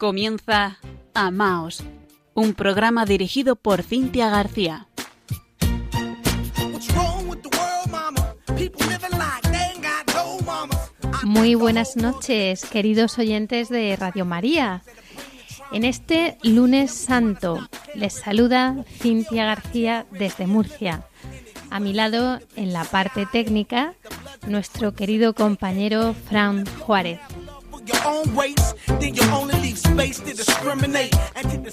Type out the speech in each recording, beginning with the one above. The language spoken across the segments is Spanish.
Comienza Amaos, un programa dirigido por Cintia García. Muy buenas noches, queridos oyentes de Radio María. En este lunes santo les saluda Cintia García desde Murcia. A mi lado, en la parte técnica, nuestro querido compañero Fran Juárez.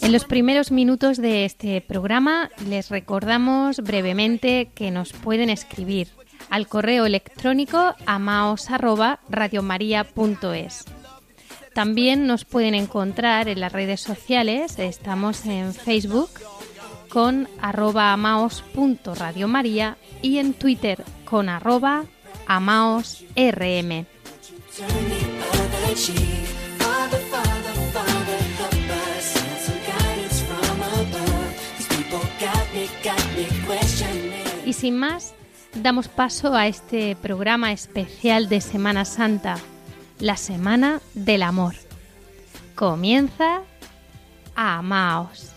En los primeros minutos de este programa les recordamos brevemente que nos pueden escribir al correo electrónico amaos@radiomaria.es. También nos pueden encontrar en las redes sociales, estamos en Facebook con arroba amaos.radiomaria y en Twitter con arroba amaosrm. Y sin más, damos paso a este programa especial de Semana Santa, la Semana del Amor. Comienza Amaos.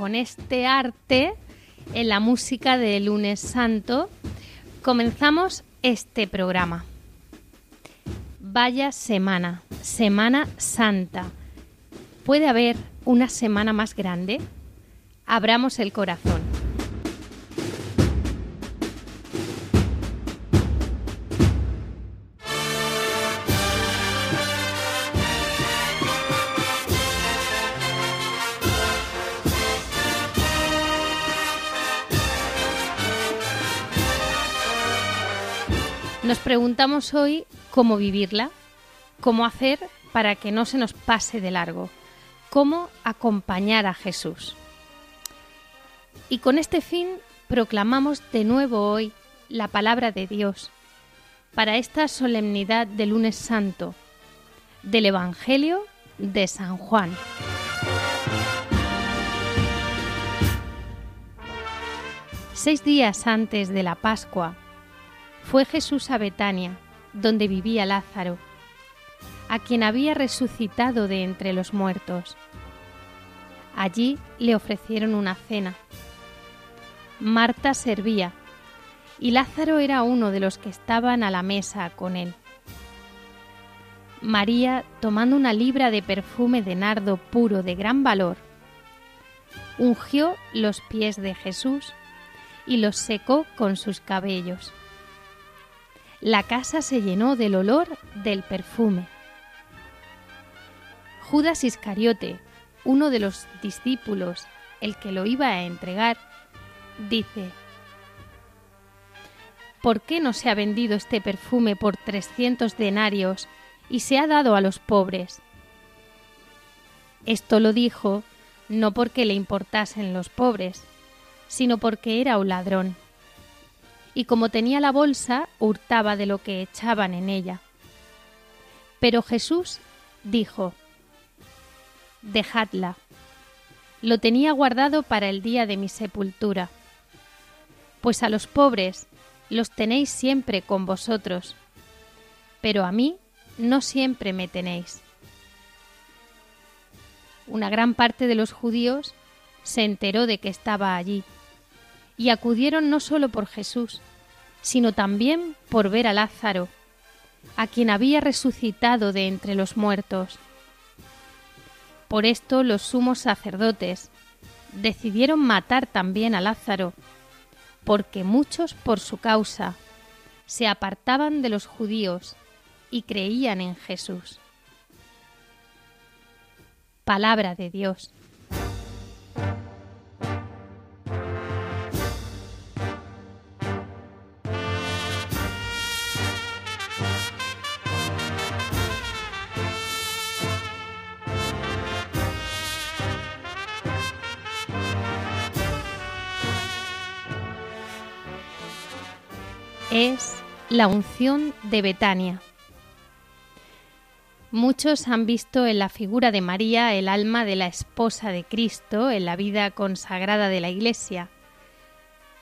Con este arte en la música de lunes santo comenzamos este programa. Vaya semana, Semana Santa. ¿Puede haber una semana más grande? Abramos el corazón. Preguntamos hoy cómo vivirla, cómo hacer para que no se nos pase de largo, cómo acompañar a Jesús. Y con este fin proclamamos de nuevo hoy la palabra de Dios para esta solemnidad de lunes santo del Evangelio de San Juan. Seis días antes de la Pascua, fue Jesús a Betania, donde vivía Lázaro, a quien había resucitado de entre los muertos. Allí le ofrecieron una cena. Marta servía y Lázaro era uno de los que estaban a la mesa con él. María, tomando una libra de perfume de nardo puro de gran valor, ungió los pies de Jesús y los secó con sus cabellos la casa se llenó del olor del perfume. Judas Iscariote, uno de los discípulos, el que lo iba a entregar, dice, ¿por qué no se ha vendido este perfume por trescientos denarios y se ha dado a los pobres? Esto lo dijo no porque le importasen los pobres, sino porque era un ladrón y como tenía la bolsa, hurtaba de lo que echaban en ella. Pero Jesús dijo, Dejadla, lo tenía guardado para el día de mi sepultura, pues a los pobres los tenéis siempre con vosotros, pero a mí no siempre me tenéis. Una gran parte de los judíos se enteró de que estaba allí y acudieron no solo por Jesús, sino también por ver a Lázaro, a quien había resucitado de entre los muertos. Por esto los sumos sacerdotes decidieron matar también a Lázaro, porque muchos por su causa se apartaban de los judíos y creían en Jesús. Palabra de Dios. La unción de Betania. Muchos han visto en la figura de María el alma de la esposa de Cristo en la vida consagrada de la Iglesia.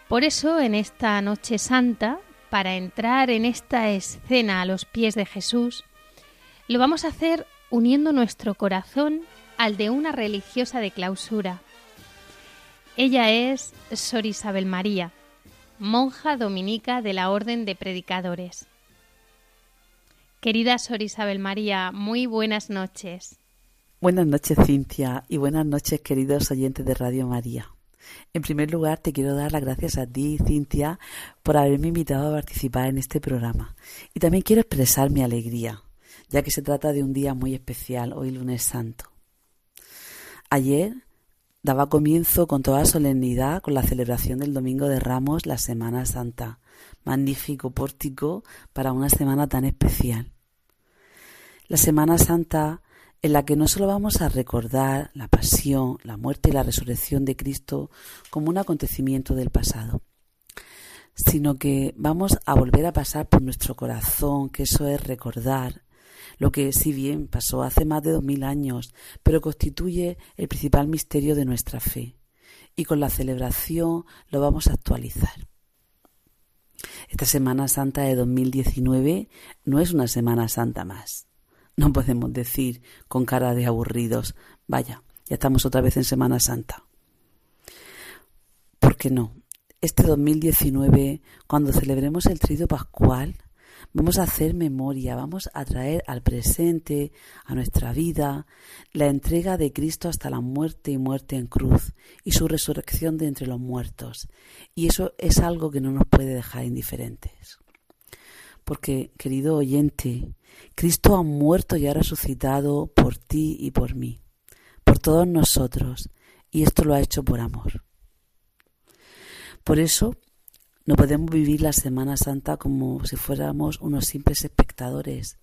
Por eso, en esta Noche Santa, para entrar en esta escena a los pies de Jesús, lo vamos a hacer uniendo nuestro corazón al de una religiosa de clausura. Ella es Sor Isabel María, monja dominica de la Orden de Predicadores. Querida Sor Isabel María, muy buenas noches. Buenas noches, Cintia, y buenas noches, queridos oyentes de Radio María. En primer lugar, te quiero dar las gracias a ti, Cintia, por haberme invitado a participar en este programa. Y también quiero expresar mi alegría, ya que se trata de un día muy especial, hoy lunes santo. Ayer daba comienzo con toda solemnidad con la celebración del Domingo de Ramos, la Semana Santa. Magnífico pórtico para una semana tan especial. La Semana Santa en la que no solo vamos a recordar la pasión, la muerte y la resurrección de Cristo como un acontecimiento del pasado, sino que vamos a volver a pasar por nuestro corazón, que eso es recordar lo que si bien pasó hace más de dos mil años, pero constituye el principal misterio de nuestra fe, y con la celebración lo vamos a actualizar. Esta Semana Santa de 2019 no es una Semana Santa más. No podemos decir con cara de aburridos, vaya, ya estamos otra vez en Semana Santa. ¿Por qué no? Este 2019, cuando celebremos el Trido Pascual, Vamos a hacer memoria, vamos a traer al presente, a nuestra vida, la entrega de Cristo hasta la muerte y muerte en cruz y su resurrección de entre los muertos. Y eso es algo que no nos puede dejar indiferentes. Porque, querido oyente, Cristo ha muerto y ha resucitado por ti y por mí, por todos nosotros, y esto lo ha hecho por amor. Por eso, no podemos vivir la Semana Santa como si fuéramos unos simples espectadores,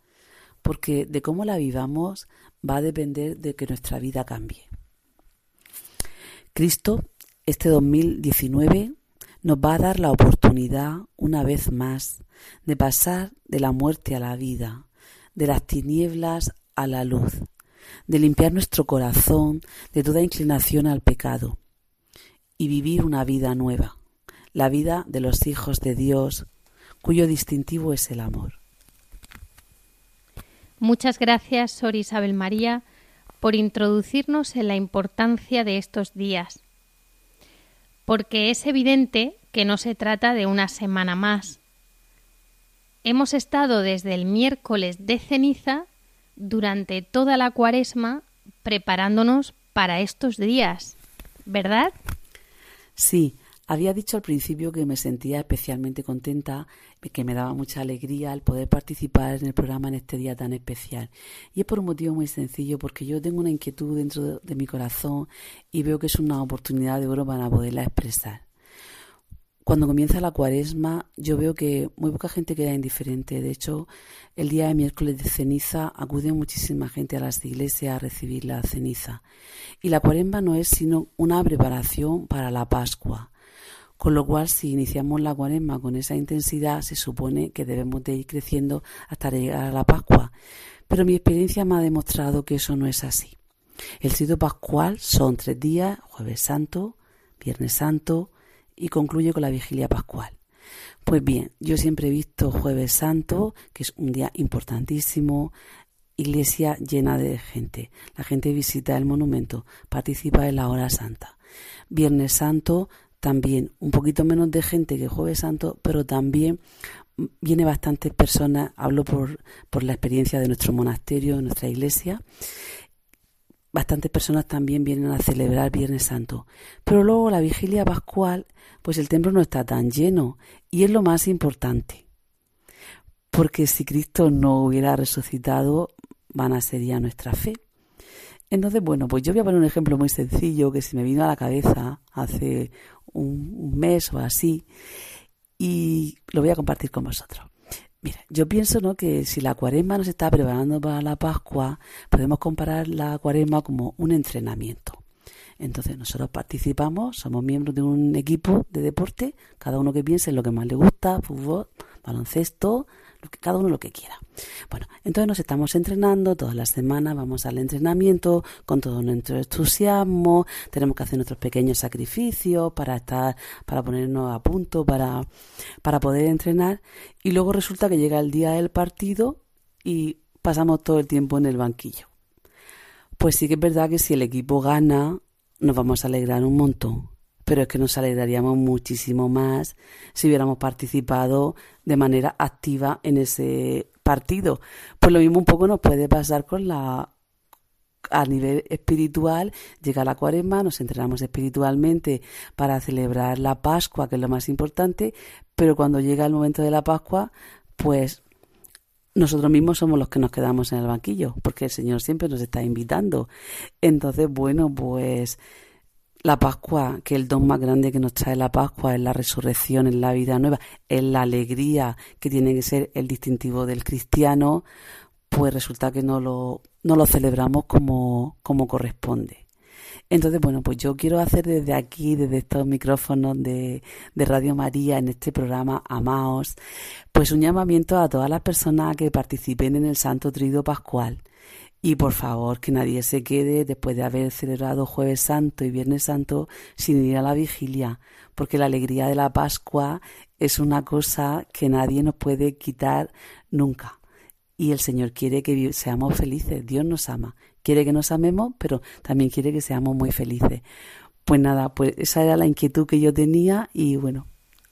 porque de cómo la vivamos va a depender de que nuestra vida cambie. Cristo, este 2019, nos va a dar la oportunidad, una vez más, de pasar de la muerte a la vida, de las tinieblas a la luz, de limpiar nuestro corazón de toda inclinación al pecado y vivir una vida nueva la vida de los hijos de Dios, cuyo distintivo es el amor. Muchas gracias, Sor Isabel María, por introducirnos en la importancia de estos días, porque es evidente que no se trata de una semana más. Hemos estado desde el miércoles de ceniza durante toda la cuaresma preparándonos para estos días, ¿verdad? Sí, había dicho al principio que me sentía especialmente contenta, que me daba mucha alegría el poder participar en el programa en este día tan especial. Y es por un motivo muy sencillo, porque yo tengo una inquietud dentro de, mi corazón y veo que es una oportunidad de oro para poderla expresar. Cuando comienza la cuaresma, yo veo que muy poca gente queda indiferente. De hecho, el día de miércoles de ceniza acude muchísima gente a las iglesias a recibir la ceniza. Y la cuaresma no es sino una preparación para la Pascua. Con lo cual, si iniciamos la cuaresma con esa intensidad, se supone que debemos de ir creciendo hasta llegar a la Pascua. Pero mi experiencia me ha demostrado que eso no es así. El sitio pascual son tres días, jueves santo, viernes santo y concluye con la vigilia pascual. Pues bien, yo siempre he visto jueves santo, que es un día importantísimo, iglesia llena de gente. La gente visita el monumento, participa en la hora santa. Viernes santo, también un poquito menos de gente que Jueves Santo, pero también viene bastantes personas, hablo por, por la experiencia de nuestro monasterio, de nuestra iglesia, bastantes personas también vienen a celebrar Viernes Santo. Pero luego la vigilia pascual, pues el templo no está tan lleno y es lo más importante. Porque si Cristo no hubiera resucitado, van a ser ya nuestra fe. Entonces, bueno, pues yo voy a poner un ejemplo muy sencillo que se me vino a la cabeza hace un, mes o así y lo voy a compartir con vosotros. Mira, yo pienso ¿no? que si la cuaresma nos está preparando para la Pascua, podemos comparar la cuaresma como un entrenamiento. Entonces nosotros participamos, somos miembros de un equipo de deporte, cada uno que piense en lo que más le gusta, fútbol, baloncesto, cada uno lo que quiera. Bueno, entonces nos estamos entrenando todas las semanas, vamos al entrenamiento con todo nuestro entusiasmo, tenemos que hacer nuestros pequeños sacrificios para estar, para ponernos a punto, para, para poder entrenar, y luego resulta que llega el día del partido y pasamos todo el tiempo en el banquillo. Pues sí que es verdad que si el equipo gana, nos vamos a alegrar un montón pero es que nos alegraríamos muchísimo más si hubiéramos participado de manera activa en ese partido. Pues lo mismo un poco nos puede pasar con la a nivel espiritual, llega la cuaresma, nos entrenamos espiritualmente para celebrar la Pascua, que es lo más importante, pero cuando llega el momento de la Pascua, pues nosotros mismos somos los que nos quedamos en el banquillo, porque el Señor siempre nos está invitando. Entonces, bueno, pues la Pascua, que el don más grande que nos trae la Pascua es la resurrección, es la vida nueva, es la alegría que tiene que ser el distintivo del cristiano, pues resulta que no lo, no lo celebramos como, como corresponde. Entonces, bueno, pues yo quiero hacer desde aquí, desde estos micrófonos de, de, Radio María, en este programa Amaos, pues un llamamiento a todas las personas que participen en el Santo Trido Pascual y por favor, que nadie se quede después de haber celebrado Jueves Santo y Viernes Santo sin ir a la vigilia, porque la alegría de la Pascua es una cosa que nadie nos puede quitar nunca. Y el Señor quiere que seamos felices, Dios nos ama, quiere que nos amemos, pero también quiere que seamos muy felices. Pues nada, pues esa era la inquietud que yo tenía y bueno,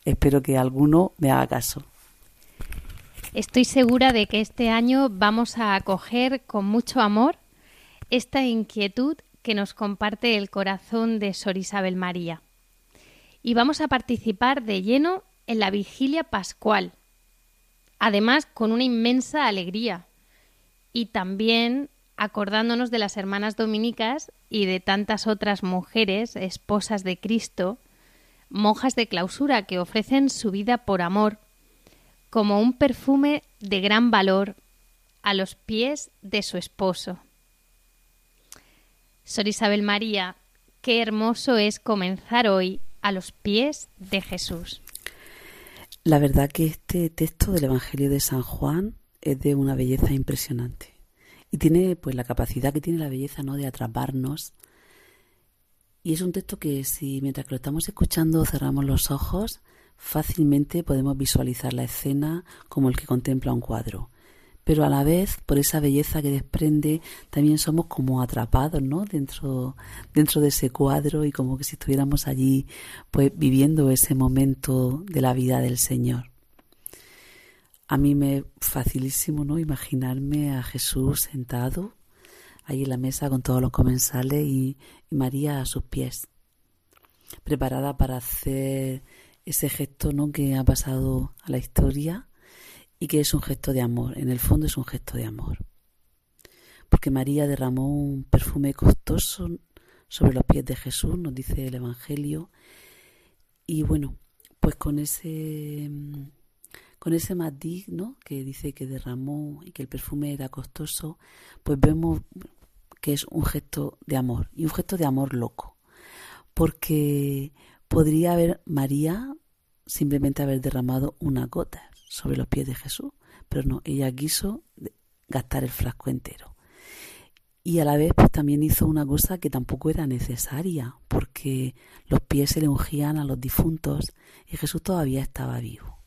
espero que alguno me haga caso. Estoy segura de que este año vamos a acoger con mucho amor esta inquietud que nos comparte el corazón de Sor Isabel María. Y vamos a participar de lleno en la vigilia pascual, además con una inmensa alegría y también acordándonos de las hermanas dominicas y de tantas otras mujeres, esposas de Cristo, monjas de clausura que ofrecen su vida por amor como un perfume de gran valor a los pies de su esposo. Sor Isabel María, qué hermoso es comenzar hoy a los pies de Jesús. La verdad que este texto del Evangelio de San Juan es de una belleza impresionante y tiene pues la capacidad que tiene la belleza no de atraparnos y es un texto que si mientras que lo estamos escuchando cerramos los ojos Fácilmente podemos visualizar la escena como el que contempla un cuadro, pero a la vez, por esa belleza que desprende, también somos como atrapados, ¿no? Dentro, dentro de ese cuadro y como que si estuviéramos allí, pues viviendo ese momento de la vida del Señor. A mí me facilísimo, ¿no? Imaginarme a Jesús sentado ahí en la mesa con todos los comensales y María a sus pies, preparada para hacer ese gesto ¿no? que ha pasado a la historia y que es un gesto de amor, en el fondo es un gesto de amor. Porque María derramó un perfume costoso sobre los pies de Jesús, nos dice el Evangelio, y bueno, pues con ese con ese matiz, ¿no? que dice que derramó y que el perfume era costoso, pues vemos que es un gesto de amor y un gesto de amor loco. Porque podría haber María simplemente haber derramado una gota sobre los pies de Jesús, pero no, ella quiso gastar el frasco entero. Y a la vez pues también hizo una cosa que tampoco era necesaria, porque los pies se le ungían a los difuntos y Jesús todavía estaba vivo.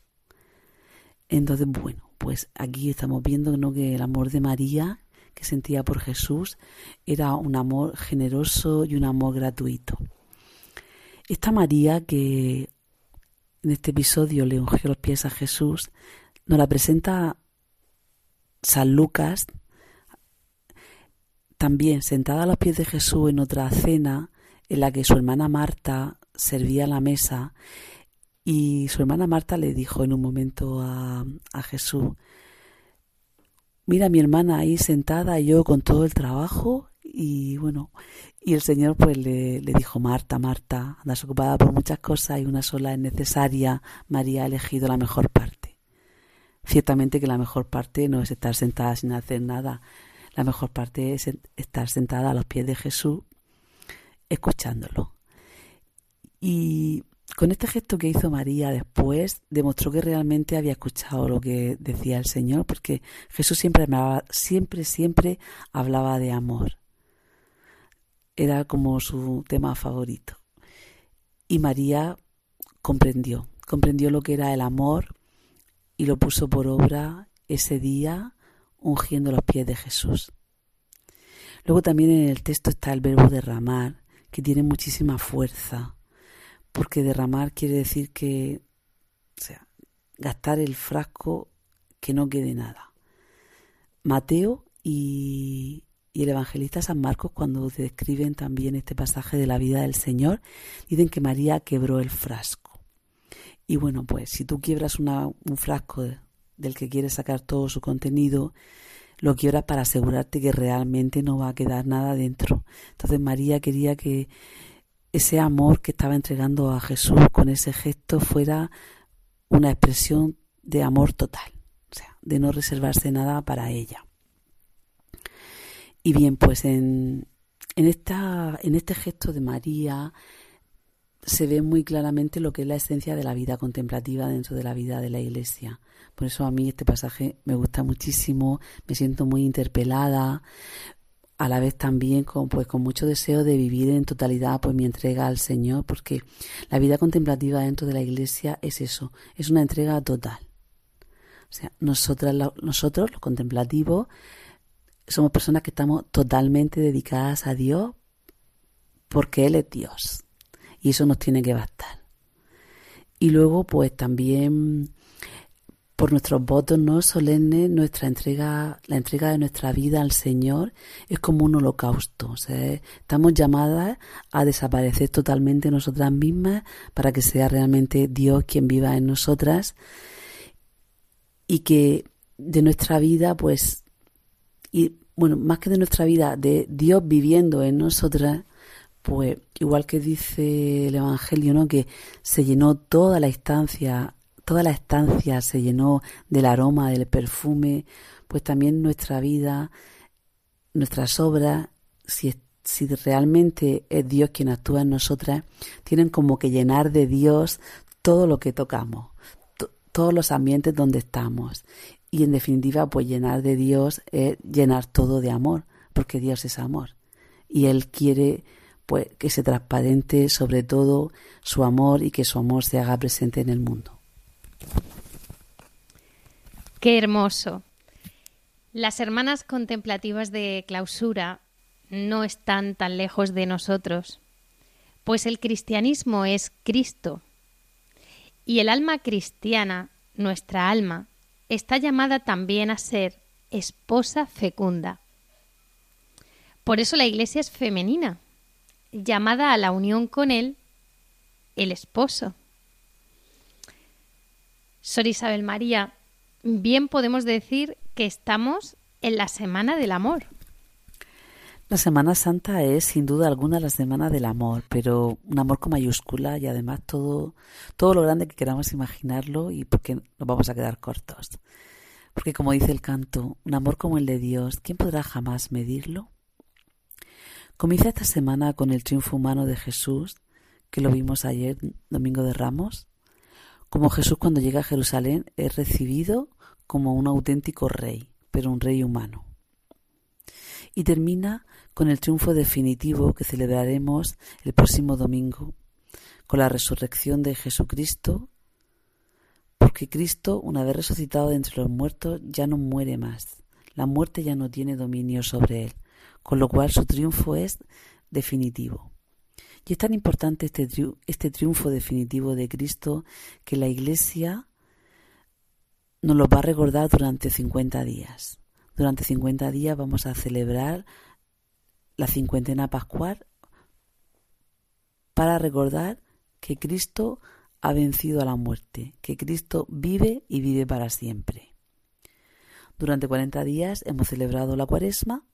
Entonces, bueno, pues aquí estamos viendo ¿no? que el amor de María que sentía por Jesús era un amor generoso y un amor gratuito. Esta María que en este episodio le ungió los pies a Jesús, nos la presenta San Lucas también sentada a los pies de Jesús en otra cena en la que su hermana Marta servía la mesa y su hermana Marta le dijo en un momento a, a Jesús, mira mi hermana ahí sentada, yo con todo el trabajo y bueno, y el Señor pues le, le, dijo, Marta, Marta, andas ocupada por muchas cosas y una sola es necesaria, María ha elegido la mejor parte. Ciertamente que la mejor parte no es estar sentada sin hacer nada, la mejor parte es estar sentada a los pies de Jesús escuchándolo. Y con este gesto que hizo María después demostró que realmente había escuchado lo que decía el Señor, porque Jesús siempre siempre, siempre hablaba de amor. Era como su tema favorito. Y María comprendió, comprendió lo que era el amor y lo puso por obra ese día ungiendo los pies de Jesús. Luego también en el texto está el verbo derramar, que tiene muchísima fuerza, porque derramar quiere decir que, o sea, gastar el frasco que no quede nada. Mateo y, y el evangelista San Marcos, cuando describen también este pasaje de la vida del Señor, dicen que María quebró el frasco. Y bueno, pues si tú quiebras una, un frasco del que quieres sacar todo su contenido, lo quiebras para asegurarte que realmente no va a quedar nada dentro. Entonces María quería que ese amor que estaba entregando a Jesús con ese gesto fuera una expresión de amor total, o sea, de no reservarse nada para ella. Y bien, pues en, en, esta, en este gesto de María se ve muy claramente lo que es la esencia de la vida contemplativa dentro de la vida de la Iglesia. Por eso a mí este pasaje me gusta muchísimo, me siento muy interpelada, a la vez también con, pues, mucho deseo de vivir en totalidad pues, mi entrega al Señor, porque la vida contemplativa dentro de la Iglesia es eso, es una entrega total. O sea, nosotras, nosotros, los contemplativos, somos personas que estamos totalmente dedicadas a Dios porque Él es Dios. Y eso nos tiene que bastar. Y luego, pues también por nuestros votos no solemnes, nuestra entrega, la entrega de nuestra vida al Señor es como un holocausto. Estamos llamadas a desaparecer totalmente nosotras mismas para que sea realmente Dios quien viva en nosotras y que de nuestra vida, pues, y bueno, más que de nuestra vida, de Dios viviendo en nosotras, pues igual que dice el Evangelio, ¿no? Que se llenó toda la instancia toda la estancia se llenó del aroma, del perfume, pues también nuestra vida, nuestras obras, si, si realmente es Dios quien actúa en nosotras, tienen como que llenar de Dios todo lo que tocamos, todos los ambientes donde estamos. Y en definitiva, pues llenar de Dios es llenar todo de amor, porque Dios es amor. Y Él quiere pues que se transparente sobre todo su amor y que su amor se haga presente en el mundo. Qué hermoso. Las hermanas contemplativas de clausura no están tan lejos de nosotros, pues el cristianismo es Cristo. Y el alma cristiana, nuestra alma, está llamada también a ser esposa fecunda. Por eso la Iglesia es femenina, llamada a la unión con Él, el esposo. Sor Isabel María, bien podemos decir que estamos en la Semana del Amor. La Semana Santa es sin duda alguna la Semana del Amor, pero un amor con mayúscula y además todo, todo lo grande que queramos imaginarlo y porque nos vamos a quedar cortos. Porque como dice el canto, un amor como el de Dios, ¿quién podrá jamás medirlo? Comienza esta semana con el triunfo humano de Jesús, que lo vimos ayer, Domingo de Ramos, como Jesús cuando llega a Jerusalén es recibido como un auténtico rey, pero un rey humano. Y termina con el triunfo definitivo que celebraremos el próximo domingo, con la resurrección de Jesucristo, porque Cristo, una vez resucitado de entre los muertos, ya no muere más. La muerte ya no tiene dominio sobre él, con lo cual su triunfo es definitivo. Y es tan importante este, este triunfo definitivo de Cristo que la Iglesia nos lo va a recordar durante 50 días. Durante 50 días vamos a celebrar la cincuentena pascual para recordar que Cristo ha vencido a la muerte, que Cristo vive y vive para siempre. Durante 40 días hemos celebrado la cuaresma,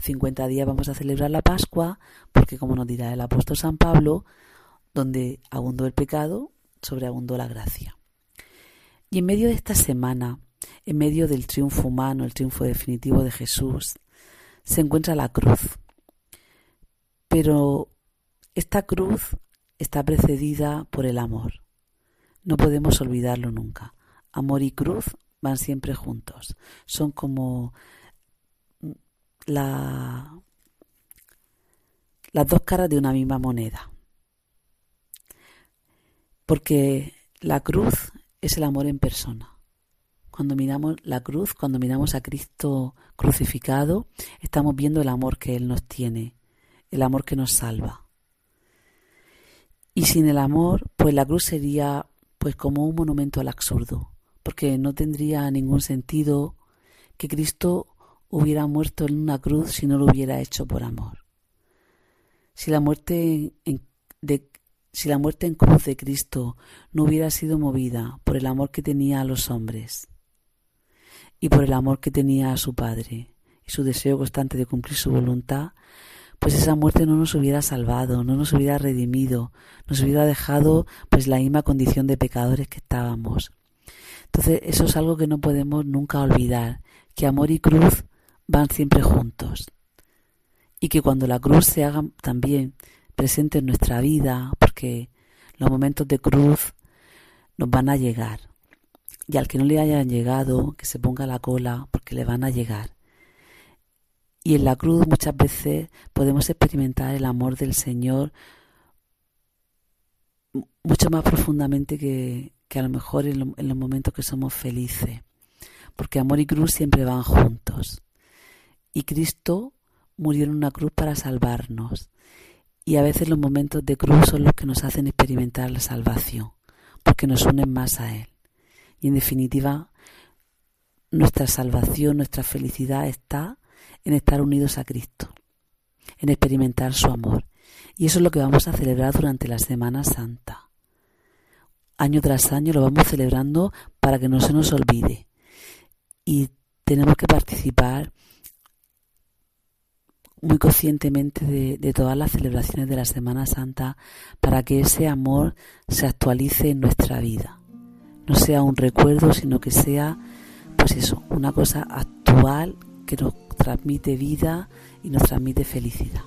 50 días vamos a celebrar la Pascua, porque como nos dirá el apóstol San Pablo, donde abundó el pecado, sobreabundó la gracia. Y en medio de esta semana, en medio del triunfo humano, el triunfo definitivo de Jesús, se encuentra la cruz. Pero esta cruz está precedida por el amor. No podemos olvidarlo nunca. Amor y cruz van siempre juntos. Son como la, las dos caras de una misma moneda. Porque la cruz es el amor en persona. Cuando miramos la cruz, cuando miramos a Cristo crucificado, estamos viendo el amor que Él nos tiene, el amor que nos salva. Y sin el amor, pues la cruz sería pues como un monumento al absurdo, porque no tendría ningún sentido que Cristo hubiera muerto en una cruz si no lo hubiera hecho por amor. Si la muerte en, de, si la muerte en cruz de Cristo no hubiera sido movida por el amor que tenía a los hombres y por el amor que tenía a su Padre y su deseo constante de cumplir su voluntad, pues esa muerte no nos hubiera salvado, no nos hubiera redimido, nos hubiera dejado pues la misma condición de pecadores que estábamos. Entonces eso es algo que no podemos nunca olvidar, que amor y cruz van siempre juntos. Y que cuando la cruz se haga también presente en nuestra vida, porque los momentos de cruz nos van a llegar. Y al que no le hayan llegado, que se ponga la cola, porque le van a llegar. Y en la cruz muchas veces podemos experimentar el amor del Señor mucho más profundamente que, a lo mejor en, en los momentos que somos felices. Porque amor y cruz siempre van juntos. Y Cristo murió en una cruz para salvarnos. Y a veces los momentos de cruz son los que nos hacen experimentar la salvación, porque nos unen más a Él. Y en definitiva, nuestra salvación, nuestra felicidad está en estar unidos a Cristo, en experimentar su amor. Y eso es lo que vamos a celebrar durante la Semana Santa. Año tras año lo vamos celebrando para que no se nos olvide. Y tenemos que participar muy conscientemente de, de, todas las celebraciones de la Semana Santa para que ese amor se actualice en nuestra vida. No sea un recuerdo, sino que sea, pues eso, una cosa actual que nos transmite vida y nos transmite felicidad.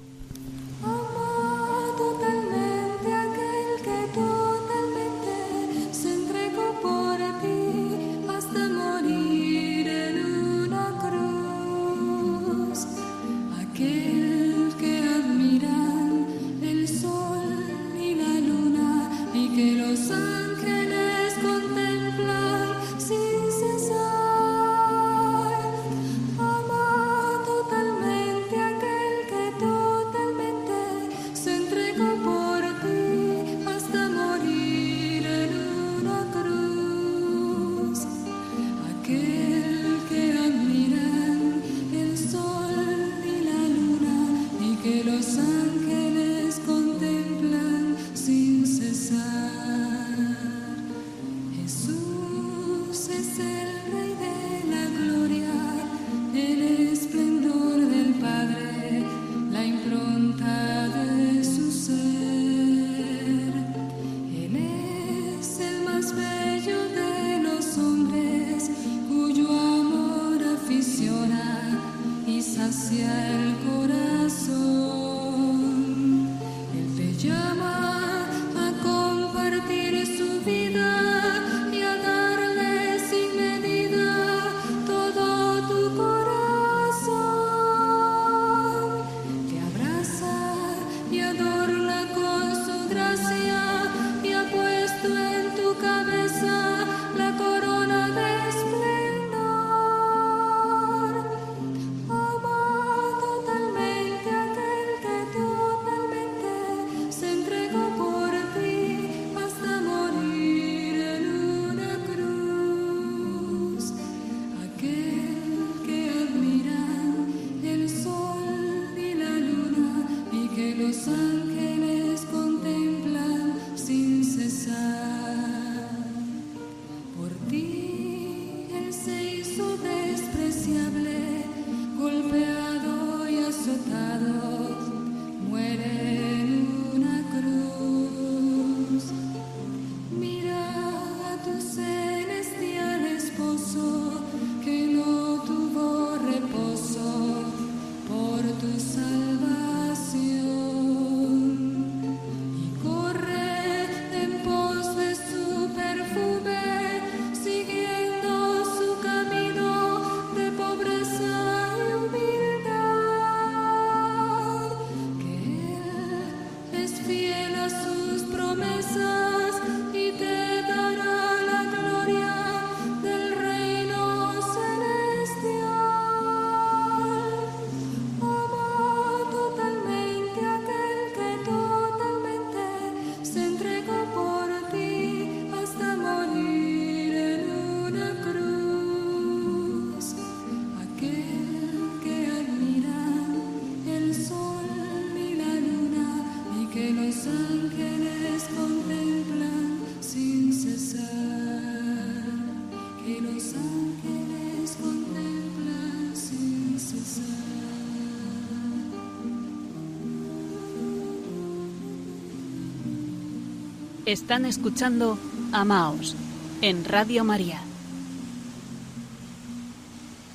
Están escuchando Amaos en Radio María.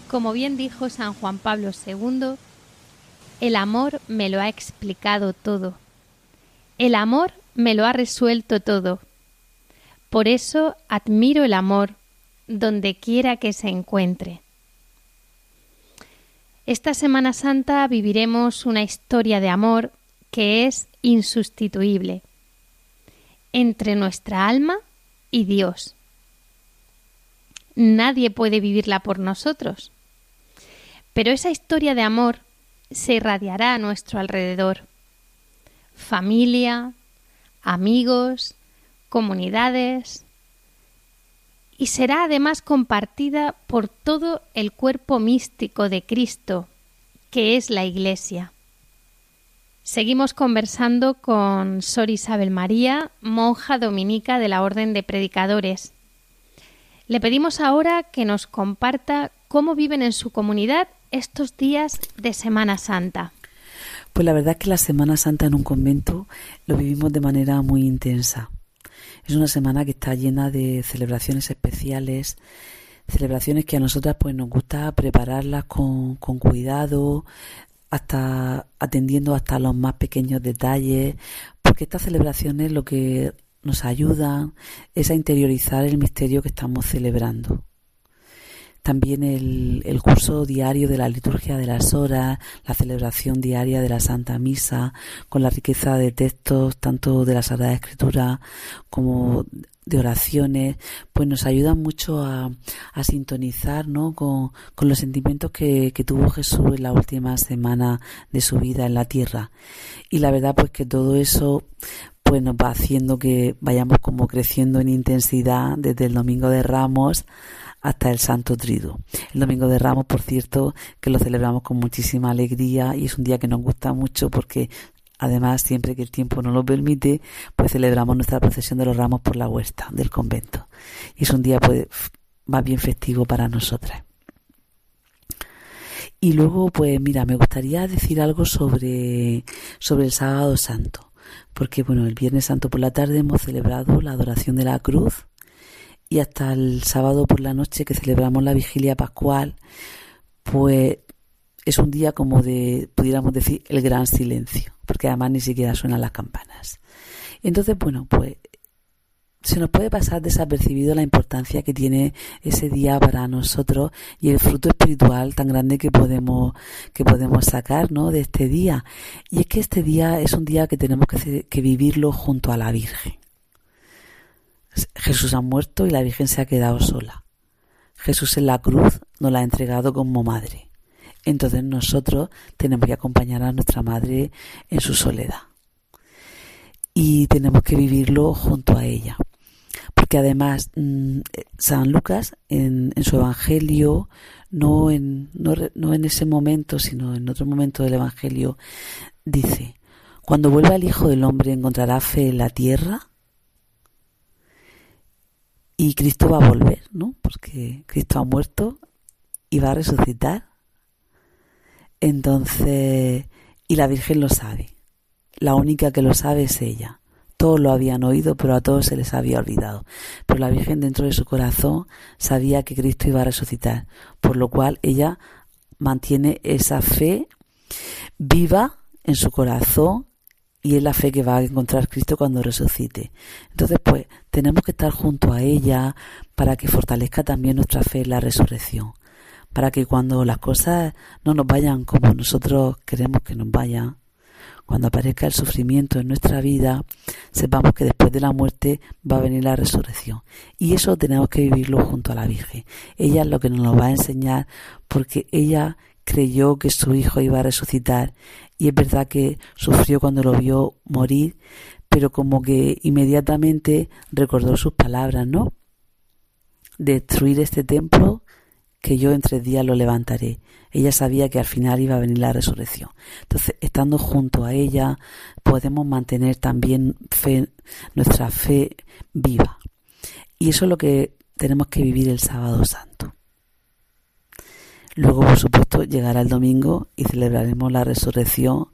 Como bien dijo San Juan Pablo II, el amor me lo ha explicado todo. El amor me lo ha resuelto todo. Por eso admiro el amor donde quiera que se encuentre. Esta Semana Santa viviremos una historia de amor que es insustituible entre nuestra alma y Dios. Nadie puede vivirla por nosotros. Pero esa historia de amor se irradiará a nuestro alrededor. Familia, amigos, comunidades, y será además compartida por todo el cuerpo místico de Cristo, que es la Iglesia. Seguimos conversando con Sor Isabel María, monja dominica de la Orden de Predicadores. Le pedimos ahora que nos comparta cómo viven en su comunidad estos días de Semana Santa. Pues la verdad es que la Semana Santa en un convento lo vivimos de manera muy intensa. Es una semana que está llena de celebraciones especiales, celebraciones que a nosotras pues nos gusta prepararlas con, con cuidado, hasta atendiendo hasta los más pequeños detalles, porque estas celebraciones lo que nos ayudan es a interiorizar el misterio que estamos celebrando. También el, el, curso diario de la liturgia de las horas, la celebración diaria de la Santa Misa, con la riqueza de textos tanto de la Sagrada Escritura como de oraciones, pues nos ayudan mucho a, a sintonizar ¿no? con, con, los sentimientos que, que, tuvo Jesús en la última semana de su vida en la tierra. Y la verdad pues que todo eso pues nos va haciendo que vayamos como creciendo en intensidad desde el Domingo de Ramos hasta el Santo Trido. El Domingo de Ramos, por cierto, que lo celebramos con muchísima alegría y es un día que nos gusta mucho porque Además, siempre que el tiempo nos lo permite, pues celebramos nuestra procesión de los ramos por la huesta del convento. Y es un día pues, más bien festivo para nosotras. Y luego, pues mira, me gustaría decir algo sobre, sobre el sábado santo. Porque, bueno, el viernes santo por la tarde hemos celebrado la adoración de la cruz y hasta el sábado por la noche que celebramos la vigilia pascual, pues es un día como de, pudiéramos decir, el gran silencio porque además ni siquiera suenan las campanas. Entonces, bueno, pues se nos puede pasar desapercibido la importancia que tiene ese día para nosotros y el fruto espiritual tan grande que podemos que podemos sacar ¿no? de este día y es que este día es un día que tenemos que, que vivirlo junto a la Virgen Jesús ha muerto y la Virgen se ha quedado sola Jesús en la cruz nos la ha entregado como madre entonces nosotros tenemos que acompañar a nuestra madre en su soledad. Y tenemos que vivirlo junto a ella. Porque además mm, San Lucas en, su Evangelio, no en, no, no en ese momento, sino en otro momento del Evangelio, dice, cuando vuelva el Hijo del Hombre encontrará fe en la tierra y Cristo va a volver, ¿no? Porque Cristo ha muerto y va a resucitar entonces, y la Virgen lo sabe. La única que lo sabe es ella. Todos lo habían oído, pero a todos se les había olvidado. Pero la Virgen dentro de su corazón sabía que Cristo iba a resucitar, por lo cual ella mantiene esa fe viva en su corazón y es la fe que va a encontrar Cristo cuando resucite. Entonces, pues, tenemos que estar junto a ella para que fortalezca también nuestra fe en la resurrección para que cuando las cosas no nos vayan como nosotros queremos que nos vayan, cuando aparezca el sufrimiento en nuestra vida, sepamos que después de la muerte va a venir la resurrección. Y eso tenemos que vivirlo junto a la Virgen. Ella es lo que nos lo va a enseñar porque ella creyó que su hijo iba a resucitar y es verdad que sufrió cuando lo vio morir, pero como que inmediatamente recordó sus palabras, ¿no? Destruir este templo que yo en tres días lo levantaré. Ella sabía que al final iba a venir la resurrección. Entonces, estando junto a ella, podemos mantener también nuestra fe viva. Y eso es lo que tenemos que vivir el sábado santo. Luego, por supuesto, llegará el domingo y celebraremos la resurrección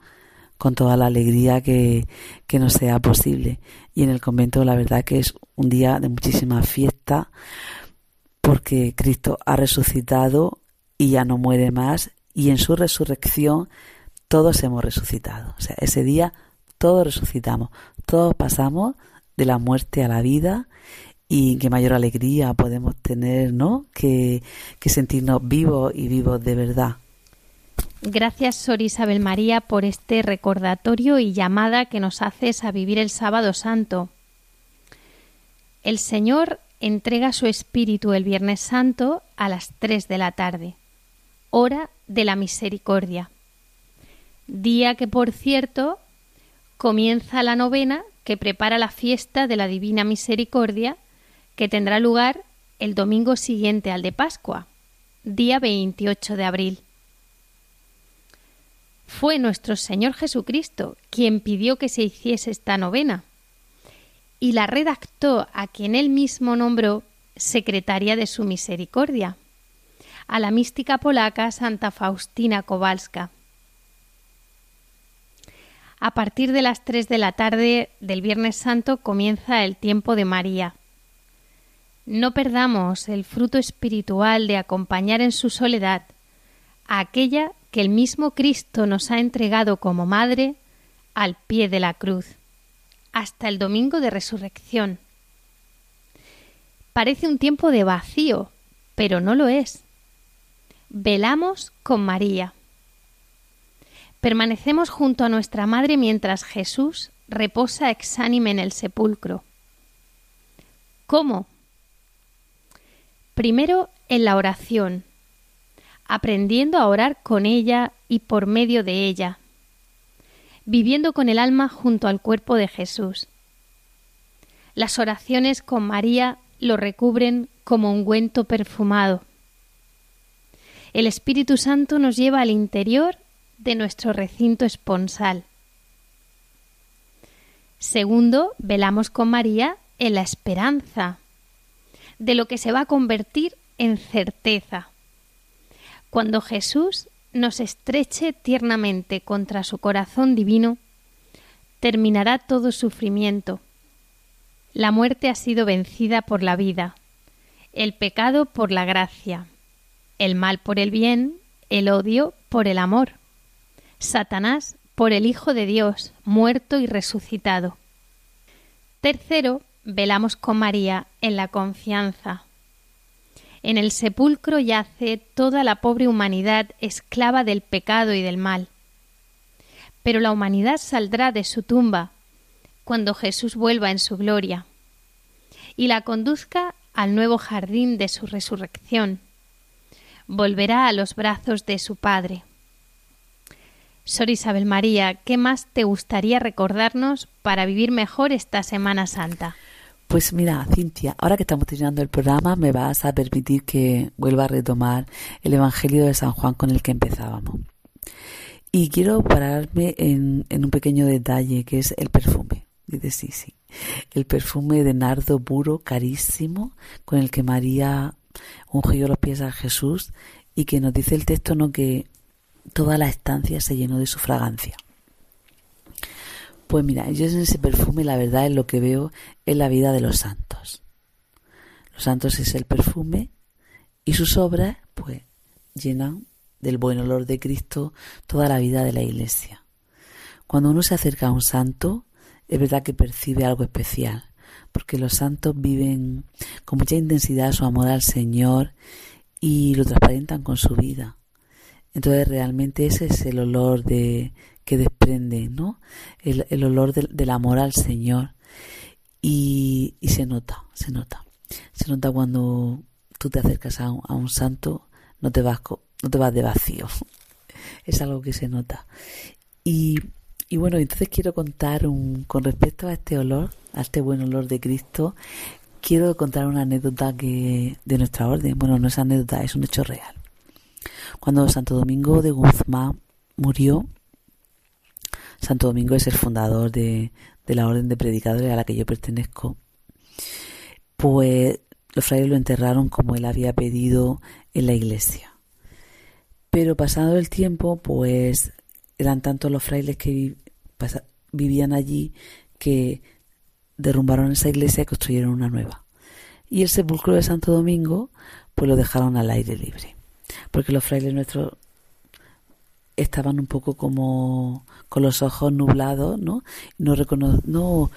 con toda la alegría que, que nos sea posible. Y en el convento la verdad que es un día de muchísima fiesta porque Cristo ha resucitado y ya no muere más y en su resurrección todos hemos resucitado. O sea, ese día todos resucitamos, todos pasamos de la muerte a la vida y qué mayor alegría podemos tener, ¿no? Que, que sentirnos vivos y vivos de verdad. Gracias, Sor Isabel María, por este recordatorio y llamada que nos haces a vivir el sábado santo. El Señor entrega su espíritu el Viernes Santo a las tres de la tarde, hora de la misericordia. Día que, por cierto, comienza la novena que prepara la fiesta de la Divina Misericordia, que tendrá lugar el domingo siguiente al de Pascua, día 28 de abril. Fue nuestro Señor Jesucristo quien pidió que se hiciese esta novena y la redactó a quien él mismo nombró secretaria de su misericordia, a la mística polaca Santa Faustina Kowalska. A partir de las tres de la tarde del Viernes Santo comienza el tiempo de María. No perdamos el fruto espiritual de acompañar en su soledad a aquella que el mismo Cristo nos ha entregado como madre al pie de la cruz, hasta el domingo de resurrección. Parece un tiempo de vacío, pero no lo es. Velamos con María. Permanecemos junto a nuestra Madre mientras Jesús reposa exánime en el sepulcro. ¿Cómo? Primero en la oración, aprendiendo a orar con ella y por medio de ella, viviendo con el alma junto al cuerpo de Jesús. Las oraciones con María lo recubren como ungüento perfumado. El Espíritu Santo nos lleva al interior de nuestro recinto esponsal. Segundo, velamos con María en la esperanza de lo que se va a convertir en certeza cuando Jesús nos estreche tiernamente contra su corazón divino, terminará todo sufrimiento. La muerte ha sido vencida por la vida, el pecado por la gracia, el mal por el bien, el odio por el amor, Satanás por el Hijo de Dios, muerto y resucitado. Tercero, velamos con María en la confianza, en el sepulcro yace toda la pobre humanidad esclava del pecado y del mal. Pero la humanidad saldrá de su tumba cuando Jesús vuelva en su gloria y la conduzca al nuevo jardín de su resurrección. Volverá a los brazos de su Padre. Sor Isabel María, ¿qué más te gustaría recordarnos para vivir mejor esta Semana Santa? Pues mira, Cintia, ahora que estamos terminando el programa, me vas a permitir que vuelva a retomar el Evangelio de San Juan con el que empezábamos. Y quiero pararme en, un pequeño detalle que es el perfume. Dice sí, sí. El perfume de nardo puro, carísimo, con el que María ungió los pies a Jesús y que nos dice el texto no que toda la estancia se llenó de su fragancia. Pues mira, yo en ese perfume la verdad es lo que veo en la vida de los santos. Los santos es el perfume y sus obras pues llenan del buen olor de Cristo toda la vida de la iglesia. Cuando uno se acerca a un santo, es verdad que percibe algo especial, porque los santos viven con mucha intensidad su amor al Señor y lo transparentan con su vida. Entonces realmente ese es el olor de que desprende, ¿no? El, el olor del, amor al Señor. Y, y, se nota, se nota. Se nota cuando tú te acercas a un, a un santo, no te, vas, no te vas de vacío. es algo que se nota. Y, y bueno, entonces quiero contar un, con respecto a este olor, a este buen olor de Cristo, quiero contar una anécdota que de nuestra orden. Bueno, no es anécdota, es un hecho real. Cuando Santo Domingo de Guzmán murió, Santo Domingo es el fundador de, la Orden de Predicadores a la que yo pertenezco. pues los frailes lo enterraron como él había pedido en la iglesia. Pero pasado el tiempo, pues eran tantos los frailes que vivían allí que derrumbaron esa iglesia y construyeron una nueva. Y el sepulcro de Santo Domingo, pues lo dejaron al aire libre. Porque los frailes nuestros estaban un poco como con los ojos nublados, ¿no? No, no,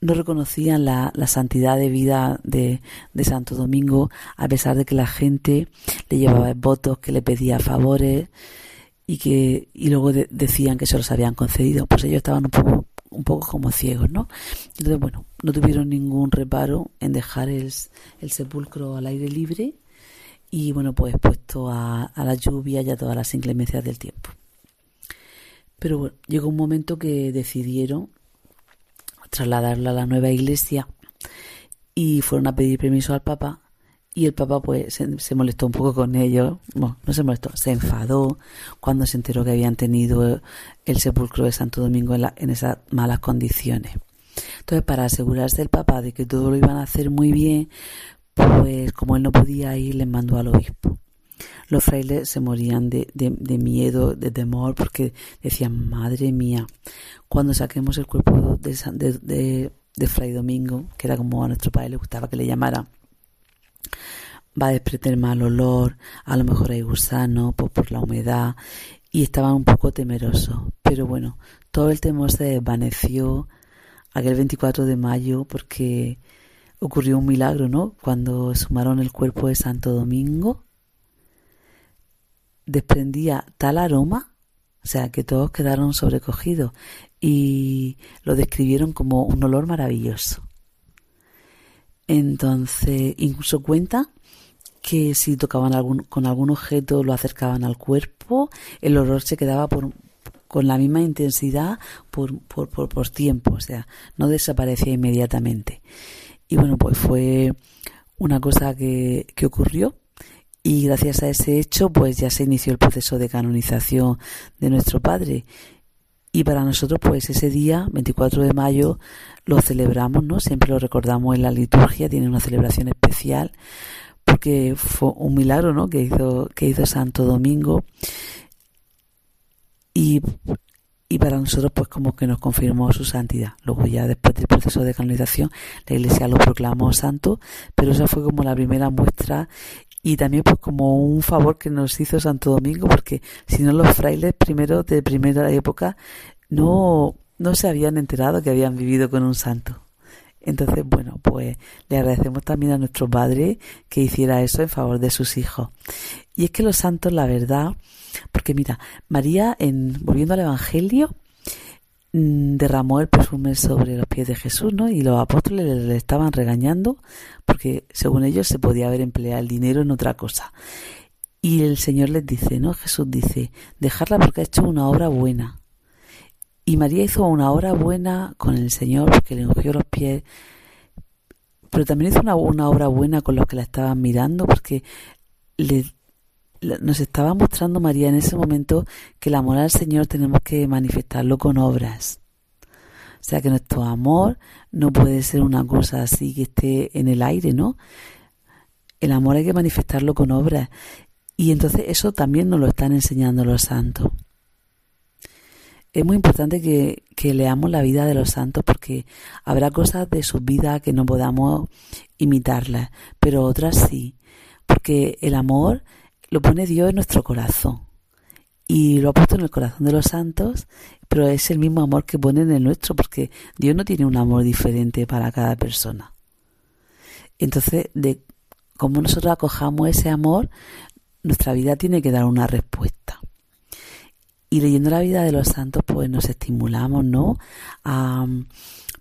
no reconocían la, la, santidad de vida de, de, Santo Domingo, a pesar de que la gente le llevaba votos, que le pedía favores y que y luego decían que se los habían concedido. Pues ellos estaban un poco un poco como ciegos, ¿no? Entonces, bueno, no tuvieron ningún reparo en dejar el, el sepulcro al aire libre y, bueno, pues expuesto a, la lluvia y a todas las inclemencias del tiempo. Pero bueno, llegó un momento que decidieron trasladarla a la nueva iglesia y fueron a pedir permiso al Papa y el Papa pues se, molestó un poco con ellos, bueno, no se molestó, se enfadó cuando se enteró que habían tenido el sepulcro de Santo Domingo en, en esas malas condiciones. Entonces, para asegurarse el Papa de que todo lo iban a hacer muy bien, pues como él no podía ir, les mandó al obispo. Los frailes se morían de, miedo, de temor, porque decían, madre mía, cuando saquemos el cuerpo de, de, Fray Domingo, que era como a nuestro padre le gustaba que le llamara, va a desprender mal olor, a lo mejor hay gusano por la humedad y estaban un poco temerosos. Pero bueno, todo el temor se desvaneció aquel 24 de mayo porque ocurrió un milagro, ¿no? Cuando sumaron el cuerpo de Santo Domingo, desprendía tal aroma, o sea, que todos quedaron sobrecogidos y lo describieron como un olor maravilloso. Entonces, incluso cuenta que si tocaban algún, con algún objeto lo acercaban al cuerpo, el olor se quedaba por, con la misma intensidad por, por, por, por tiempo, o sea, no desaparecía inmediatamente. Y bueno, pues fue una cosa que, que ocurrió y gracias a ese hecho pues ya se inició el proceso de canonización de nuestro Padre y para nosotros, pues ese día, 24 de mayo, lo celebramos, ¿no? Siempre lo recordamos en la liturgia, tiene una celebración especial, porque fue un milagro, ¿no? Que hizo, que hizo Santo Domingo. Y, y para nosotros, pues como que nos confirmó su santidad. Luego ya después del proceso de canonización, la Iglesia lo proclamó santo, pero esa fue como la primera muestra y también pues como un favor que nos hizo Santo Domingo porque si no los frailes primero de primera época no no se habían enterado que habían vivido con un santo. Entonces, bueno, pues le agradecemos también a nuestro padre que hiciera eso en favor de sus hijos. Y es que los santos, la verdad, porque mira, María, en volviendo al Evangelio, Mm, derramó el perfume sobre los pies de Jesús, ¿no? Y los apóstoles le, estaban regañando porque según ellos se podía haber empleado el dinero en otra cosa. Y el Señor les dice, ¿no? Jesús dice, dejarla porque ha hecho una obra buena. Y María hizo una obra buena con el Señor porque le ungió los pies, pero también hizo una, una obra buena con los que la estaban mirando porque le, nos estaba mostrando María en ese momento que el amor al Señor tenemos que manifestarlo con obras. O sea que nuestro amor no puede ser una cosa así que esté en el aire, ¿no? El amor hay que manifestarlo con obras. Y entonces eso también nos lo están enseñando los santos. Es muy importante que, leamos la vida de los santos porque habrá cosas de su vida que no podamos imitarlas, pero otras sí. Porque el amor lo pone Dios en nuestro corazón y lo ha puesto en el corazón de los santos, pero es el mismo amor que pone en el nuestro, porque Dios no tiene un amor diferente para cada persona. Entonces, de cómo nosotros acojamos ese amor, nuestra vida tiene que dar una respuesta. Y leyendo la vida de los santos, pues nos estimulamos, ¿no? A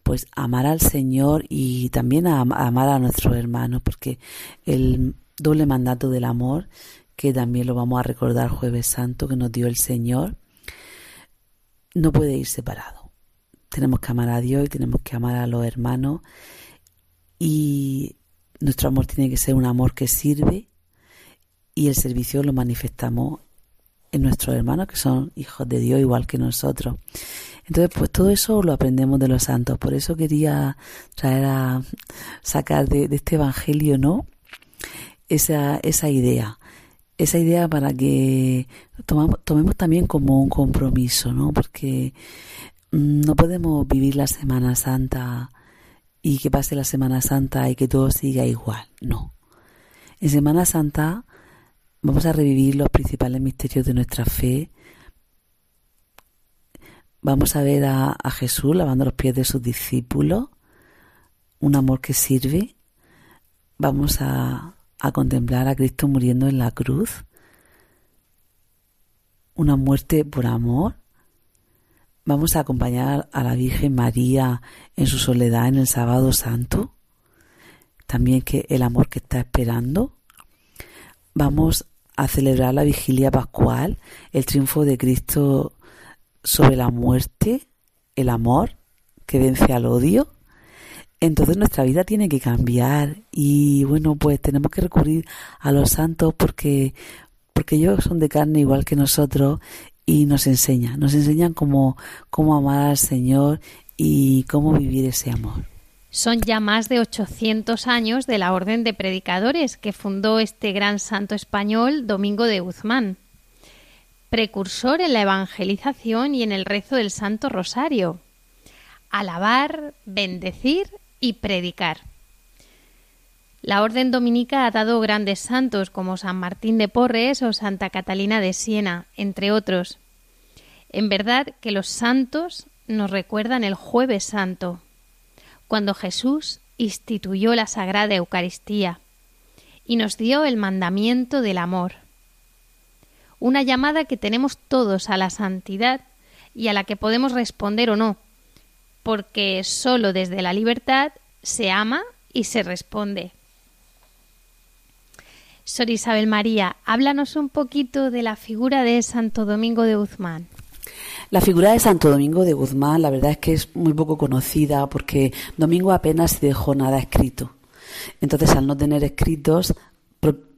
pues amar al Señor y también a amar a nuestros hermanos, porque el doble mandato del amor que también lo vamos a recordar jueves santo que nos dio el Señor, no puede ir separado. Tenemos que amar a Dios y tenemos que amar a los hermanos y nuestro amor tiene que ser un amor que sirve y el servicio lo manifestamos en nuestros hermanos que son hijos de Dios igual que nosotros. Entonces, pues todo eso lo aprendemos de los santos. Por eso quería traer a sacar de, este evangelio, ¿no? Esa, esa idea. Esa idea para que tomemos también como un compromiso, ¿no? Porque mm, no podemos vivir la Semana Santa y que pase la Semana Santa y que todo siga igual. No. En Semana Santa vamos a revivir los principales misterios de nuestra fe, Vamos a ver a, Jesús lavando los pies de sus discípulos, un amor que sirve. Vamos a, a contemplar a Cristo muriendo en la cruz, una muerte por amor. Vamos a acompañar a la Virgen María en su soledad en el sábado santo. También que el amor que está esperando. Vamos a celebrar la vigilia pascual, el triunfo de Cristo sobre la muerte, el amor que vence al odio, entonces nuestra vida tiene que cambiar y bueno, pues tenemos que recurrir a los santos porque porque ellos son de carne igual que nosotros y nos enseñan, nos enseñan cómo, cómo amar al Señor y cómo vivir ese amor. Son ya más de 800 años de la Orden de Predicadores que fundó este gran santo español Domingo de Guzmán precursor en la evangelización y en el rezo del Santo Rosario. Alabar, bendecir y predicar. La Orden Dominica ha dado grandes santos como San Martín de Porres o Santa Catalina de Siena, entre otros. En verdad que los santos nos recuerdan el jueves santo, cuando Jesús instituyó la Sagrada Eucaristía y nos dio el mandamiento del amor una llamada que tenemos todos a la santidad y a la que podemos responder o no, porque sólo desde la libertad se ama y se responde. Sor Isabel María, háblanos un poquito de la figura de Santo Domingo de Guzmán. La figura de Santo Domingo de Guzmán, la verdad es que es muy poco conocida porque Domingo apenas dejó nada escrito. Entonces, al no tener escritos,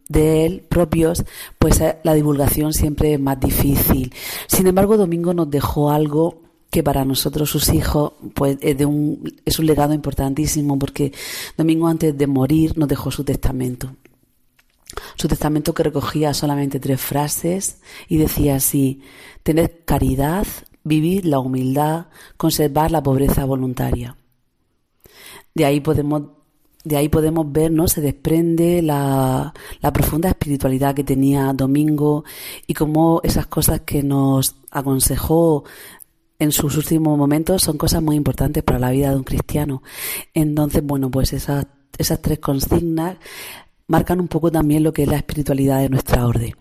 de él propios, pues eh, la divulgación siempre es más difícil. Sin embargo, Domingo nos dejó algo que para nosotros sus hijos pues es, un, es un legado importantísimo porque Domingo antes de morir nos dejó su testamento. Su testamento que recogía solamente tres frases y decía así, tened caridad, vivid la humildad, conservar la pobreza voluntaria. De ahí podemos de ahí podemos ver, ¿no? Se desprende la, la, profunda espiritualidad que tenía Domingo y cómo esas cosas que nos aconsejó en sus últimos momentos son cosas muy importantes para la vida de un cristiano. Entonces, bueno, pues esas, esas tres consignas marcan un poco también lo que es la espiritualidad de nuestra orden.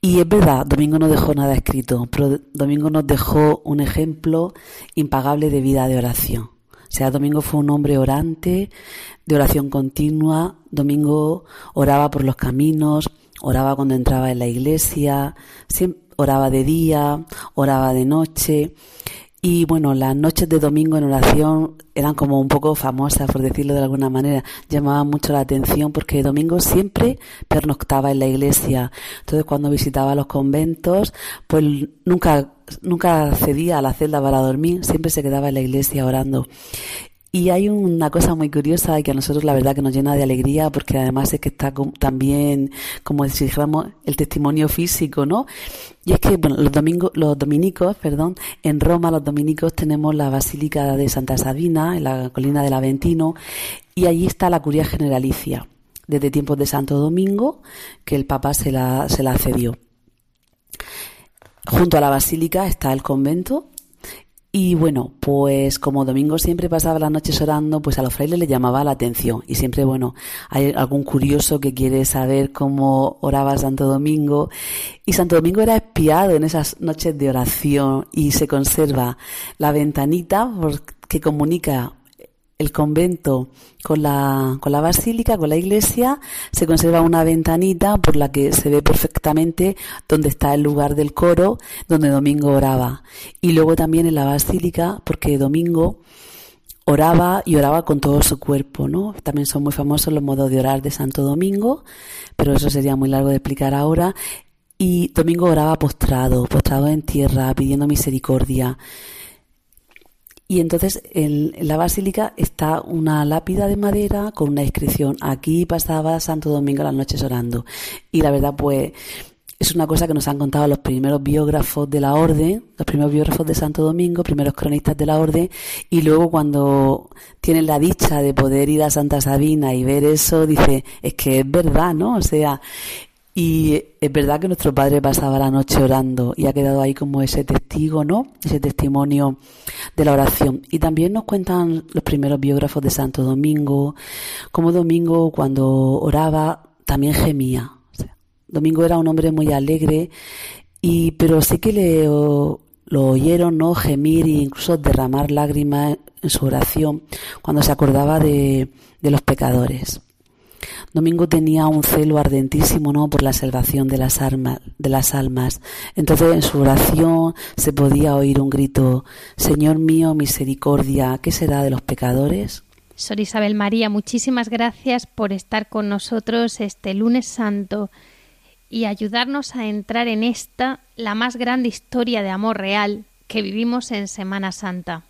Y es verdad, Domingo no dejó nada escrito, pero Domingo nos dejó un ejemplo impagable de vida de oración. O sea, Domingo fue un hombre orante, de oración continua. Domingo oraba por los caminos, oraba cuando entraba en la iglesia, oraba de día, oraba de noche. Y bueno, las noches de domingo en oración eran como un poco famosas, por decirlo de alguna manera. Llamaban mucho la atención porque domingo siempre pernoctaba en la iglesia. Entonces cuando visitaba los conventos, pues nunca nunca cedía a la celda para dormir, siempre se quedaba en la iglesia orando. Y hay una cosa muy curiosa y que a nosotros la verdad que nos llena de alegría porque además es que está también, como si dijéramos, el testimonio físico, ¿no? Y es que, bueno, los domingos, los dominicos, perdón, en Roma los dominicos tenemos la Basílica de Santa Sabina, en la colina del Aventino, y allí está la curia generalicia, desde tiempos de Santo Domingo, que el Papa se la, se la cedió. Junto a la basílica está el convento y bueno, pues como Domingo siempre pasaba las noches orando, pues a los frailes le llamaba la atención. Y siempre, bueno, hay algún curioso que quiere saber cómo oraba Santo Domingo. Y Santo Domingo era espiado en esas noches de oración y se conserva la ventanita que comunica el convento con la, con la basílica, con la iglesia, se conserva una ventanita por la que se ve perfectamente dónde está el lugar del coro donde Domingo oraba. Y luego también en la basílica, porque Domingo oraba y oraba con todo su cuerpo, ¿no? También son muy famosos los modos de orar de Santo Domingo, pero eso sería muy largo de explicar ahora. Y Domingo oraba postrado, postrado en tierra, pidiendo misericordia. Y entonces en, la basílica está una lápida de madera con una inscripción. Aquí pasaba Santo Domingo las noches orando. Y la verdad, pues, es una cosa que nos han contado los primeros biógrafos de la orden, los primeros biógrafos de Santo Domingo, primeros cronistas de la orden, y luego cuando tienen la dicha de poder ir a Santa Sabina y ver eso, dice, es que es verdad, ¿no? O sea, y es verdad que nuestro padre pasaba la noche orando y ha quedado ahí como ese testigo, ¿no? Ese testimonio de la oración. Y también nos cuentan los primeros biógrafos de Santo Domingo, como Domingo cuando oraba también gemía. Domingo era un hombre muy alegre, y, pero sí que le, lo oyeron, ¿no? Gemir e incluso derramar lágrimas en su oración cuando se acordaba de, de los pecadores. Domingo tenía un celo ardentísimo, ¿no? Por la salvación de las, almas, de las almas. Entonces en su oración se podía oír un grito, Señor mío, misericordia, ¿qué será de los pecadores? Sor Isabel María, muchísimas gracias por estar con nosotros este lunes santo y ayudarnos a entrar en esta, la más grande historia de amor real que vivimos en Semana Santa.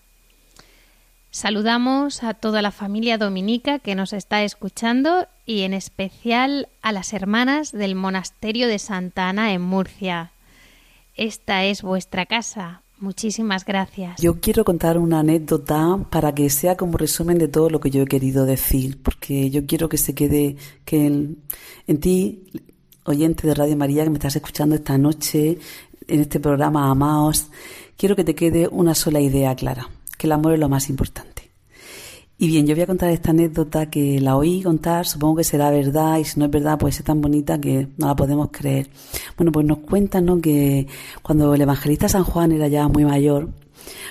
Saludamos a toda la familia dominica que nos está escuchando y en especial a las hermanas del monasterio de Santa Ana en Murcia. Esta es vuestra casa. Muchísimas gracias. Yo quiero contar una anécdota para que sea como resumen de todo lo que yo he querido decir, porque yo quiero que se quede que en, en ti, oyente de Radio María que me estás escuchando esta noche en este programa Amaos, quiero que te quede una sola idea clara que el amor es lo más importante. Y bien, yo voy a contar esta anécdota que la oí contar, supongo que será verdad, y si no es verdad, pues es tan bonita que no la podemos creer. Bueno, pues nos cuentan que cuando el evangelista San Juan era ya muy mayor,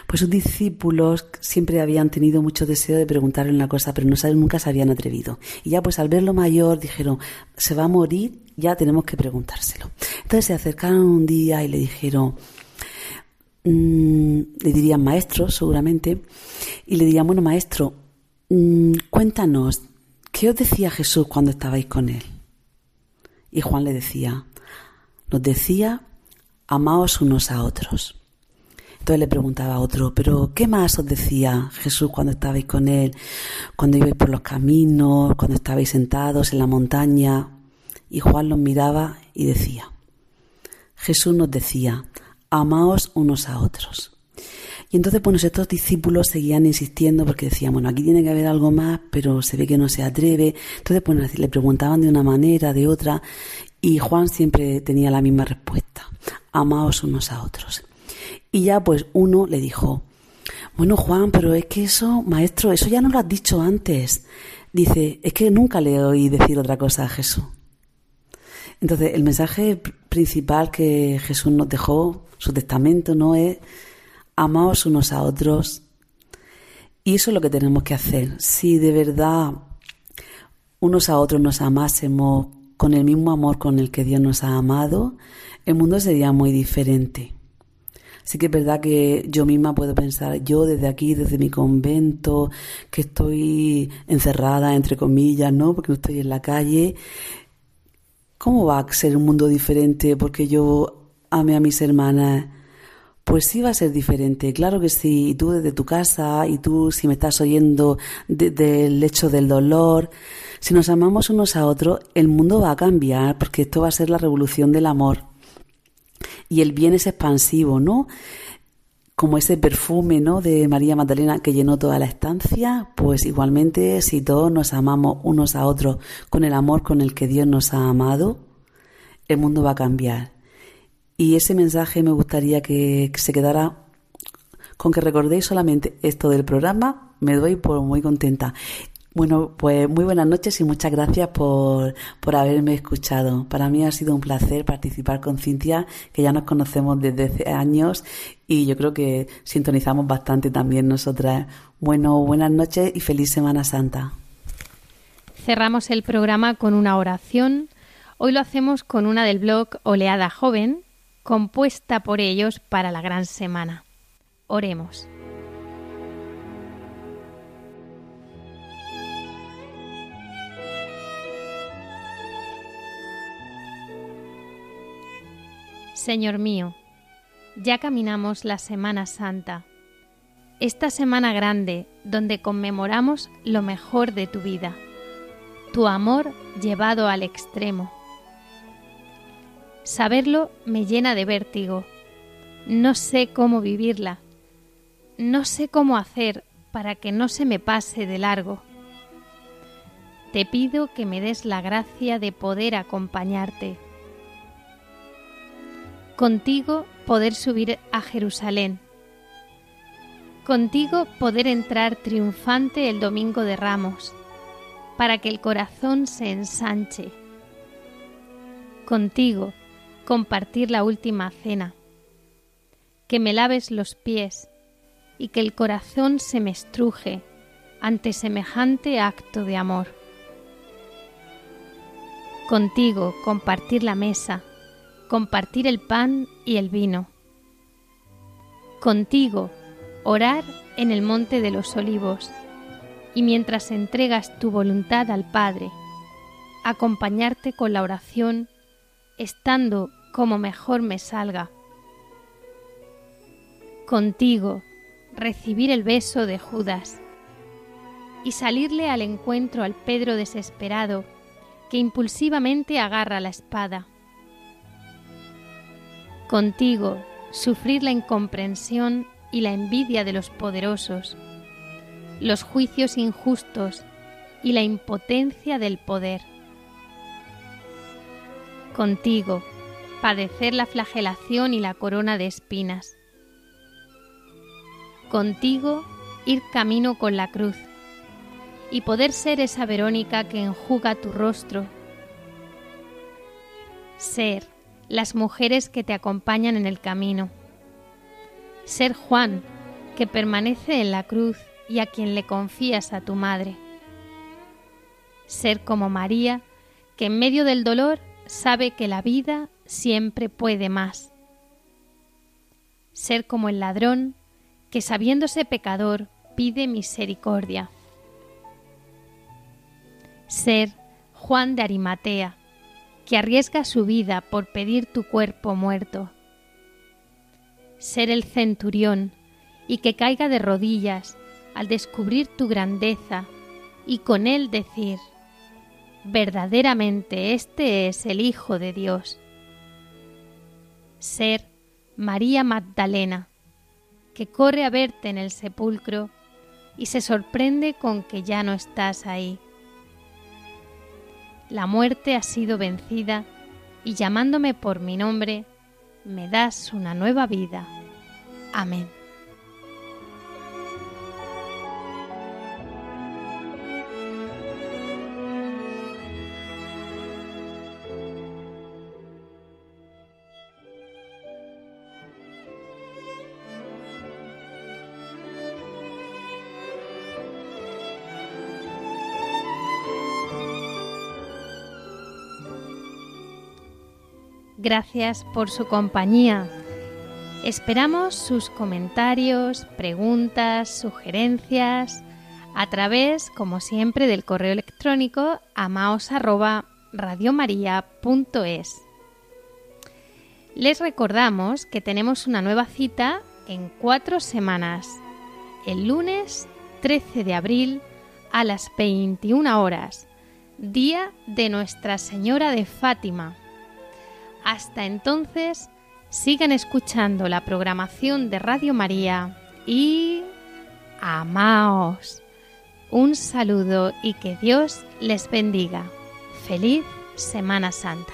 pues sus discípulos siempre habían tenido mucho deseo de preguntarle una cosa, pero no nunca se habían atrevido. Y ya pues al verlo mayor dijeron, se va a morir, ya tenemos que preguntárselo. Entonces se acercaron un día y le dijeron, Mm, le dirían maestro, seguramente, y le dirían, bueno, maestro, mm, cuéntanos, ¿qué os decía Jesús cuando estabais con él? Y Juan le decía, nos decía, amaos unos a otros. Entonces le preguntaba a otro, pero ¿qué más os decía Jesús cuando estabais con él? Cuando ibais por los caminos, cuando estabais sentados en la montaña. Y Juan los miraba y decía, Jesús nos decía, amaos unos a otros. Y entonces, bueno, estos discípulos seguían insistiendo porque decían, bueno, aquí tiene que haber algo más, pero se ve que no se atreve. Entonces, bueno, le preguntaban de una manera, de otra, y Juan siempre tenía la misma respuesta, amaos unos a otros. Y ya pues uno le dijo, bueno Juan, pero es que eso, maestro, eso ya no lo has dicho antes. Dice, es que nunca le oí decir otra cosa a Jesús. Entonces, el mensaje principal que Jesús nos dejó su testamento no es amaos unos a otros. Y eso es lo que tenemos que hacer. Si de verdad unos a otros nos amásemos con el mismo amor con el que Dios nos ha amado, el mundo sería muy diferente. Sí que es verdad que yo misma puedo pensar, yo desde aquí, desde mi convento, que estoy encerrada, entre comillas, ¿no? Porque no estoy en la calle. ¿Cómo va a ser un mundo diferente porque yo ame a mis hermanas, pues sí va a ser diferente, claro que sí, y tú desde tu casa, y tú si me estás oyendo del hecho del dolor, si nos amamos unos a otros, el mundo va a cambiar, porque esto va a ser la revolución del amor. Y el bien es expansivo, ¿no? Como ese perfume, ¿no? De María Magdalena que llenó toda la estancia, pues igualmente si todos nos amamos unos a otros con el amor con el que Dios nos ha amado, el mundo va a cambiar y ese mensaje me gustaría que, se quedara con que recordéis solamente esto del programa. Me doy por muy contenta. Bueno, pues muy buenas noches y muchas gracias por, por haberme escuchado. Para mí ha sido un placer participar con Cintia, que ya nos conocemos desde hace años y yo creo que sintonizamos bastante también nosotras. Bueno, buenas noches y feliz Semana Santa. Cerramos el programa con una oración. Hoy lo hacemos con una del blog Oleada Joven, compuesta por ellos para la gran semana. Oremos. Señor mío, ya caminamos la Semana Santa, esta semana grande donde conmemoramos lo mejor de tu vida, tu amor llevado al extremo. Saberlo me llena de vértigo. No sé cómo vivirla. No sé cómo hacer para que no se me pase de largo. Te pido que me des la gracia de poder acompañarte contigo poder subir a Jerusalén, contigo poder entrar triunfante el domingo de Ramos, para que el corazón se ensanche, contigo compartir la última cena, que me laves los pies y que el corazón se me estruje ante semejante acto de amor. Contigo compartir la mesa, compartir el pan y el vino. Contigo, orar en el monte de los olivos, y mientras entregas tu voluntad al Padre, acompañarte con la oración, estando como mejor me salga. Contigo, recibir el beso de Judas y salirle al encuentro al Pedro desesperado que impulsivamente agarra la espada Contigo sufrir la incomprensión y la envidia de los poderosos, los juicios injustos y la impotencia del poder. Contigo padecer la flagelación y la corona de espinas. Contigo ir camino con la cruz y poder ser esa Verónica que enjuga tu rostro. Ser las mujeres que te acompañan en el camino. Ser Juan, que permanece en la cruz y a quien le confías a tu madre. Ser como María, que en medio del dolor sabe que la vida siempre puede más. Ser como el ladrón, que sabiéndose pecador pide misericordia. Ser Juan de Arimatea, que arriesga su vida por pedir tu cuerpo muerto. Ser el centurión y que caiga de rodillas al descubrir tu grandeza y con él decir, verdaderamente este es el Hijo de Dios. Ser María Magdalena, que corre a verte en el sepulcro y se sorprende con que ya no estás ahí la muerte ha sido vencida y llamándome por mi nombre, me das una nueva vida. Amén. Gracias por su compañía. Esperamos sus comentarios, preguntas, sugerencias a través, como siempre, del correo electrónico amaos@radiomaria.es. Les recordamos que tenemos una nueva cita en cuatro semanas, el lunes 13 de abril a las 21 horas, día de Nuestra Señora de Fátima. Hasta entonces, sigan escuchando la programación de Radio María y amaos. Un saludo y que Dios les bendiga. Feliz Semana Santa.